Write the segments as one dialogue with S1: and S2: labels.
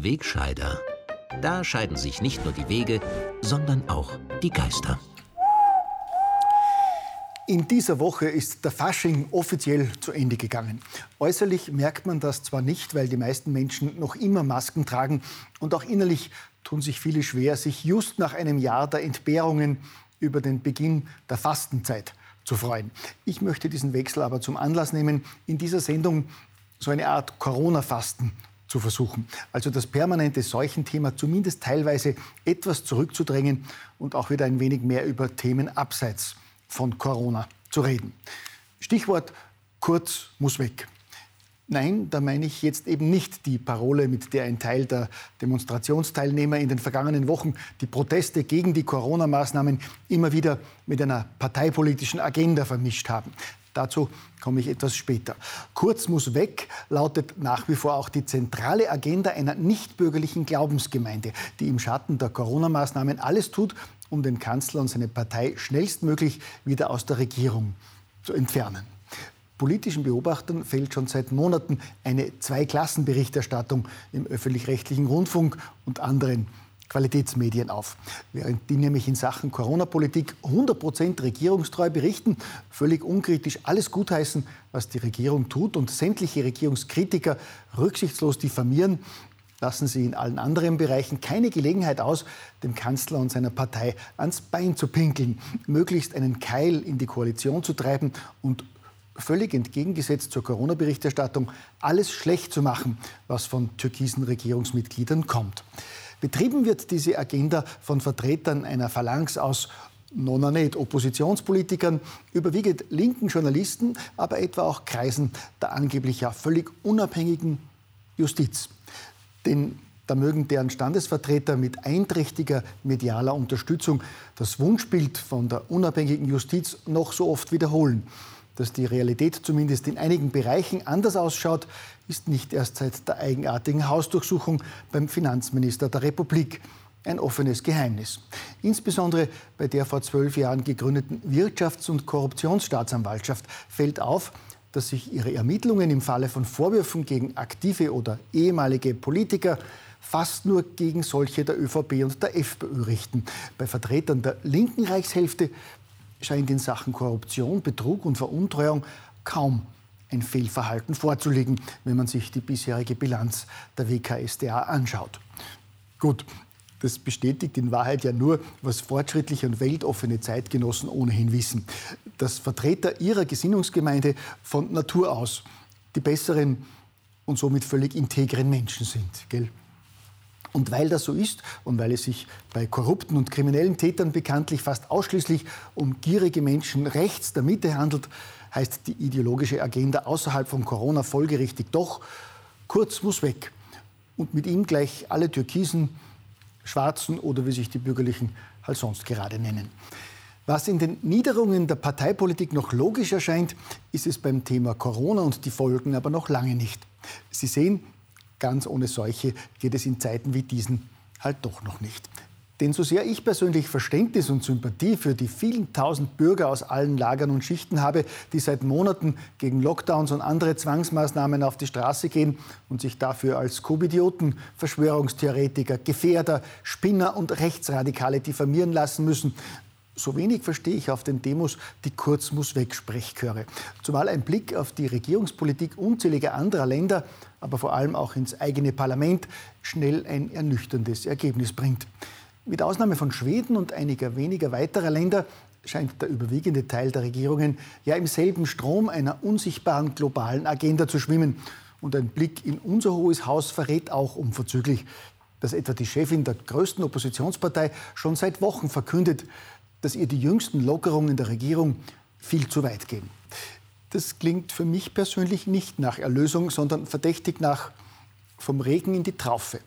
S1: Der Wegscheider. Da scheiden sich nicht nur die Wege, sondern auch die Geister.
S2: In dieser Woche ist der Fasching offiziell zu Ende gegangen. Äußerlich merkt man das zwar nicht, weil die meisten Menschen noch immer Masken tragen und auch innerlich tun sich viele schwer, sich just nach einem Jahr der Entbehrungen über den Beginn der Fastenzeit zu freuen. Ich möchte diesen Wechsel aber zum Anlass nehmen, in dieser Sendung so eine Art Corona-Fasten zu versuchen. Also das permanente Seuchenthema zumindest teilweise etwas zurückzudrängen und auch wieder ein wenig mehr über Themen abseits von Corona zu reden. Stichwort Kurz muss weg. Nein, da meine ich jetzt eben nicht die Parole, mit der ein Teil der Demonstrationsteilnehmer in den vergangenen Wochen die Proteste gegen die Corona-Maßnahmen immer wieder mit einer parteipolitischen Agenda vermischt haben. Dazu komme ich etwas später. Kurz muss weg lautet nach wie vor auch die zentrale Agenda einer nichtbürgerlichen Glaubensgemeinde, die im Schatten der Corona-Maßnahmen alles tut, um den Kanzler und seine Partei schnellstmöglich wieder aus der Regierung zu entfernen. Politischen Beobachtern fällt schon seit Monaten eine Zweiklassenberichterstattung im öffentlich-rechtlichen Rundfunk und anderen Qualitätsmedien auf. Während die nämlich in Sachen Corona-Politik 100% regierungstreu berichten, völlig unkritisch alles gutheißen, was die Regierung tut und sämtliche Regierungskritiker rücksichtslos diffamieren, lassen sie in allen anderen Bereichen keine Gelegenheit aus, dem Kanzler und seiner Partei ans Bein zu pinkeln, möglichst einen Keil in die Koalition zu treiben und völlig entgegengesetzt zur Corona-Berichterstattung alles schlecht zu machen, was von türkisen Regierungsmitgliedern kommt. Betrieben wird diese Agenda von Vertretern einer Phalanx aus nona nicht Oppositionspolitikern, überwiegend linken Journalisten, aber etwa auch Kreisen der angeblich ja völlig unabhängigen Justiz. Denn da mögen deren Standesvertreter mit einträchtiger medialer Unterstützung das Wunschbild von der unabhängigen Justiz noch so oft wiederholen. Dass die Realität zumindest in einigen Bereichen anders ausschaut, ist nicht erst seit der eigenartigen Hausdurchsuchung beim Finanzminister der Republik ein offenes Geheimnis. Insbesondere bei der vor zwölf Jahren gegründeten Wirtschafts- und Korruptionsstaatsanwaltschaft fällt auf, dass sich ihre Ermittlungen im Falle von Vorwürfen gegen aktive oder ehemalige Politiker fast nur gegen solche der ÖVP und der FPÖ richten. Bei Vertretern der linken Reichshälfte scheint in Sachen Korruption, Betrug und Veruntreuung kaum ein Fehlverhalten vorzulegen, wenn man sich die bisherige Bilanz der WKSDA anschaut. Gut, das bestätigt in Wahrheit ja nur, was fortschrittliche und weltoffene Zeitgenossen ohnehin wissen. Dass Vertreter ihrer Gesinnungsgemeinde von Natur aus die besseren und somit völlig integren Menschen sind. Gell? Und weil das so ist und weil es sich bei korrupten und kriminellen Tätern bekanntlich fast ausschließlich um gierige Menschen rechts der Mitte handelt, heißt die ideologische Agenda außerhalb von Corona folgerichtig doch, Kurz muss weg. Und mit ihm gleich alle Türkisen, Schwarzen oder wie sich die Bürgerlichen halt sonst gerade nennen. Was in den Niederungen der Parteipolitik noch logisch erscheint, ist es beim Thema Corona und die Folgen aber noch lange nicht. Sie sehen, ganz ohne Seuche geht es in Zeiten wie diesen halt doch noch nicht. Denn so sehr ich persönlich Verständnis und Sympathie für die vielen tausend Bürger aus allen Lagern und Schichten habe, die seit Monaten gegen Lockdowns und andere Zwangsmaßnahmen auf die Straße gehen und sich dafür als Covidioten, Verschwörungstheoretiker, Gefährder, Spinner und Rechtsradikale diffamieren lassen müssen, so wenig verstehe ich auf den Demos die Kurz muss weg Sprechchöre. Zumal ein Blick auf die Regierungspolitik unzähliger anderer Länder, aber vor allem auch ins eigene Parlament, schnell ein ernüchterndes Ergebnis bringt. Mit Ausnahme von Schweden und einiger weniger weiterer Länder scheint der überwiegende Teil der Regierungen ja im selben Strom einer unsichtbaren globalen Agenda zu schwimmen. Und ein Blick in unser Hohes Haus verrät auch unverzüglich, dass etwa die Chefin der größten Oppositionspartei schon seit Wochen verkündet, dass ihr die jüngsten Lockerungen der Regierung viel zu weit gehen. Das klingt für mich persönlich nicht nach Erlösung, sondern verdächtig nach vom Regen in die Traufe.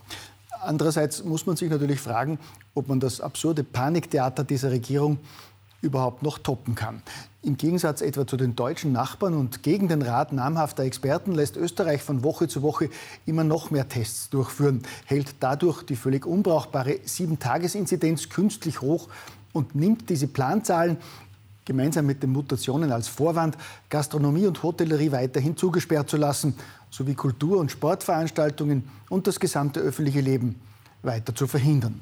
S2: Andererseits muss man sich natürlich fragen, ob man das absurde Paniktheater dieser Regierung überhaupt noch toppen kann. Im Gegensatz etwa zu den deutschen Nachbarn und gegen den Rat namhafter Experten lässt Österreich von Woche zu Woche immer noch mehr Tests durchführen, hält dadurch die völlig unbrauchbare Sieben-Tages-Inzidenz künstlich hoch und nimmt diese Planzahlen, gemeinsam mit den Mutationen als Vorwand Gastronomie und Hotellerie weiterhin zugesperrt zu lassen, sowie Kultur- und Sportveranstaltungen und das gesamte öffentliche Leben weiter zu verhindern.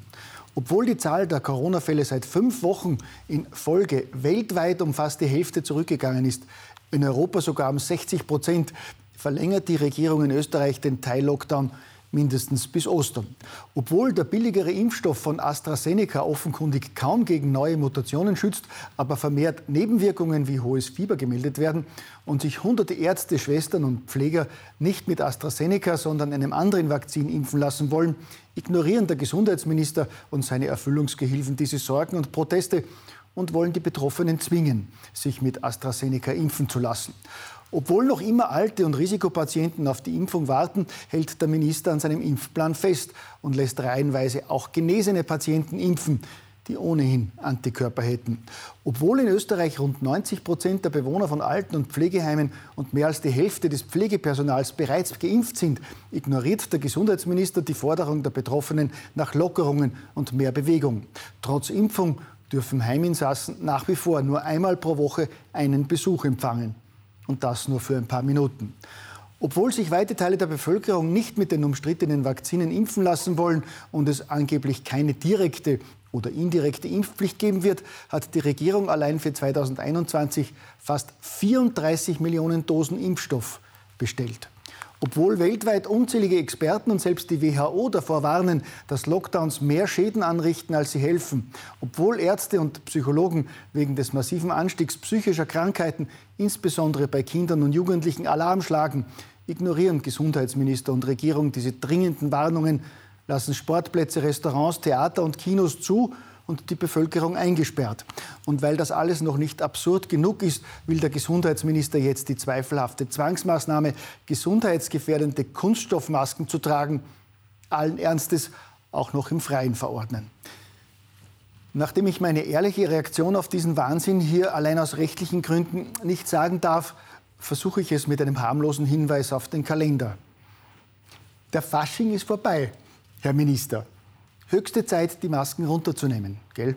S2: Obwohl die Zahl der Corona-Fälle seit fünf Wochen in Folge weltweit um fast die Hälfte zurückgegangen ist, in Europa sogar um 60 Prozent, verlängert die Regierung in Österreich den Teil-Lockdown mindestens bis Ostern. Obwohl der billigere Impfstoff von AstraZeneca offenkundig kaum gegen neue Mutationen schützt, aber vermehrt Nebenwirkungen wie hohes Fieber gemeldet werden und sich hunderte Ärzte, Schwestern und Pfleger nicht mit AstraZeneca, sondern einem anderen Vakzin impfen lassen wollen, ignorieren der Gesundheitsminister und seine Erfüllungsgehilfen diese Sorgen und Proteste und wollen die Betroffenen zwingen, sich mit AstraZeneca impfen zu lassen. Obwohl noch immer alte und Risikopatienten auf die Impfung warten, hält der Minister an seinem Impfplan fest und lässt reihenweise auch genesene Patienten impfen, die ohnehin Antikörper hätten. Obwohl in Österreich rund 90 Prozent der Bewohner von Alten- und Pflegeheimen und mehr als die Hälfte des Pflegepersonals bereits geimpft sind, ignoriert der Gesundheitsminister die Forderung der Betroffenen nach Lockerungen und mehr Bewegung. Trotz Impfung dürfen Heiminsassen nach wie vor nur einmal pro Woche einen Besuch empfangen und das nur für ein paar Minuten. Obwohl sich weite Teile der Bevölkerung nicht mit den umstrittenen Vakzinen impfen lassen wollen und es angeblich keine direkte oder indirekte Impfpflicht geben wird, hat die Regierung allein für 2021 fast 34 Millionen Dosen Impfstoff bestellt. Obwohl weltweit unzählige Experten und selbst die WHO davor warnen, dass Lockdowns mehr Schäden anrichten, als sie helfen. Obwohl Ärzte und Psychologen wegen des massiven Anstiegs psychischer Krankheiten, insbesondere bei Kindern und Jugendlichen, Alarm schlagen, ignorieren Gesundheitsminister und Regierung diese dringenden Warnungen, lassen Sportplätze, Restaurants, Theater und Kinos zu und die Bevölkerung eingesperrt. Und weil das alles noch nicht absurd genug ist, will der Gesundheitsminister jetzt die zweifelhafte Zwangsmaßnahme, gesundheitsgefährdende Kunststoffmasken zu tragen, allen Ernstes auch noch im Freien verordnen. Nachdem ich meine ehrliche Reaktion auf diesen Wahnsinn hier allein aus rechtlichen Gründen nicht sagen darf, versuche ich es mit einem harmlosen Hinweis auf den Kalender. Der Fasching ist vorbei, Herr Minister. Höchste Zeit, die Masken runterzunehmen, gell?